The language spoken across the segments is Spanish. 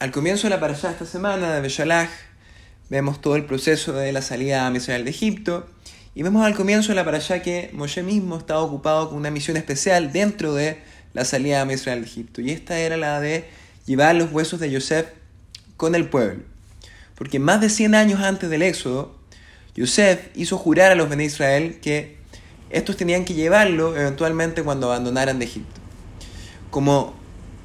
al comienzo de la parashá esta semana de Beshalach, vemos todo el proceso de la salida a Israel de Egipto. Y vemos al comienzo de la parashá que Moshe mismo estaba ocupado con una misión especial dentro de la salida a Israel de Egipto. Y esta era la de llevar los huesos de Yosef con el pueblo. Porque más de 100 años antes del éxodo, Yosef hizo jurar a los de Israel que estos tenían que llevarlo eventualmente cuando abandonaran de Egipto. Como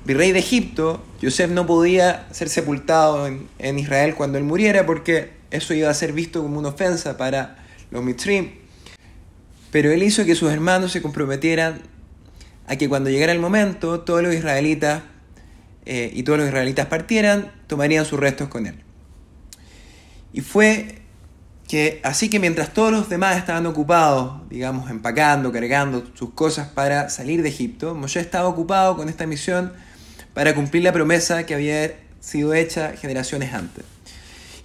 virrey de Egipto, Yosef no podía ser sepultado en, Israel cuando él muriera porque eso iba a ser visto como una ofensa para los mitrim. Pero él hizo que sus hermanos se comprometieran a que cuando llegara el momento, todos los israelitas eh, y todos los israelitas partieran, tomarían sus restos con él. Y fue que así que mientras todos los demás estaban ocupados, digamos, empacando, cargando sus cosas para salir de Egipto, Moshe estaba ocupado con esta misión para cumplir la promesa que había sido hecha generaciones antes.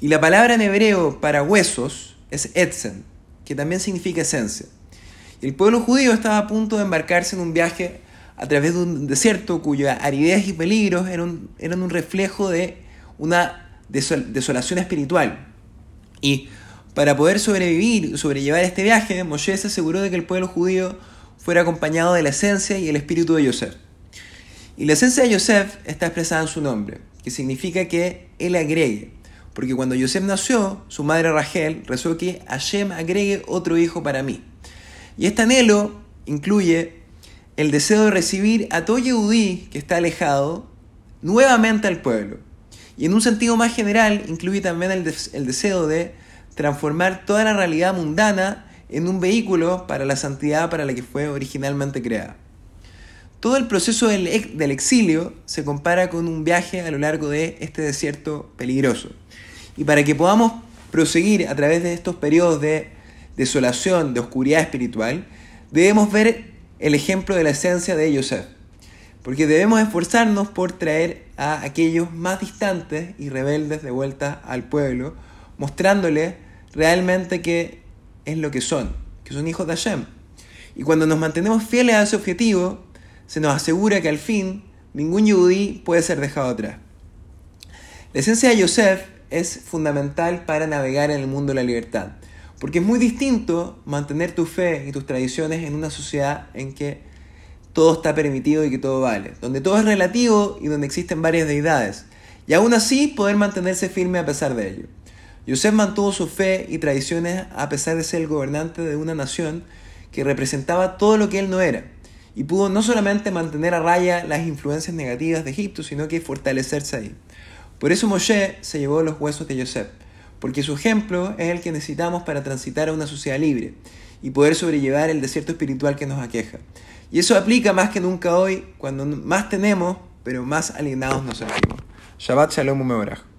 Y la palabra en hebreo para huesos es etzen, que también significa esencia. El pueblo judío estaba a punto de embarcarse en un viaje a través de un desierto cuya aridez y peligros eran, eran un reflejo de una desolación espiritual. Y para poder sobrevivir y sobrellevar este viaje, Moshe se aseguró de que el pueblo judío fuera acompañado de la esencia y el espíritu de Yosef. Y la esencia de Yosef está expresada en su nombre, que significa que él agregue. Porque cuando Yosef nació, su madre Rachel rezó que Hashem agregue otro hijo para mí. Y este anhelo incluye el deseo de recibir a todo Yehudí que está alejado nuevamente al pueblo. Y en un sentido más general, incluye también el, el deseo de transformar toda la realidad mundana en un vehículo para la santidad para la que fue originalmente creada. Todo el proceso del, exilio se compara con un viaje a lo largo de este desierto peligroso. Y para que podamos proseguir a través de estos periodos de desolación, de oscuridad espiritual, debemos ver el ejemplo de la esencia de Joseph. Porque debemos esforzarnos por traer a aquellos más distantes y rebeldes de vuelta al pueblo, mostrándoles realmente que es lo que son, que son hijos de Hashem. Y cuando nos mantenemos fieles a ese objetivo, se nos asegura que al fin ningún yudí puede ser dejado atrás. La esencia de Yosef es fundamental para navegar en el mundo de la libertad, porque es muy distinto mantener tu fe y tus tradiciones en una sociedad en que todo está permitido y que todo vale, donde todo es relativo y donde existen varias deidades, y aún así poder mantenerse firme a pesar de ello. Yosef mantuvo su fe y tradiciones a pesar de ser el gobernante de una nación que representaba todo lo que él no era, y pudo no solamente mantener a raya las influencias negativas de Egipto, sino que fortalecerse ahí. Por eso Moshe se llevó los huesos de Yosef, porque su ejemplo es el que necesitamos para transitar a una sociedad libre y poder sobrellevar el desierto espiritual que nos aqueja. Y eso aplica más que nunca hoy, cuando más tenemos, pero más alienados nos sentimos. Shabbat Shalom Umeorach.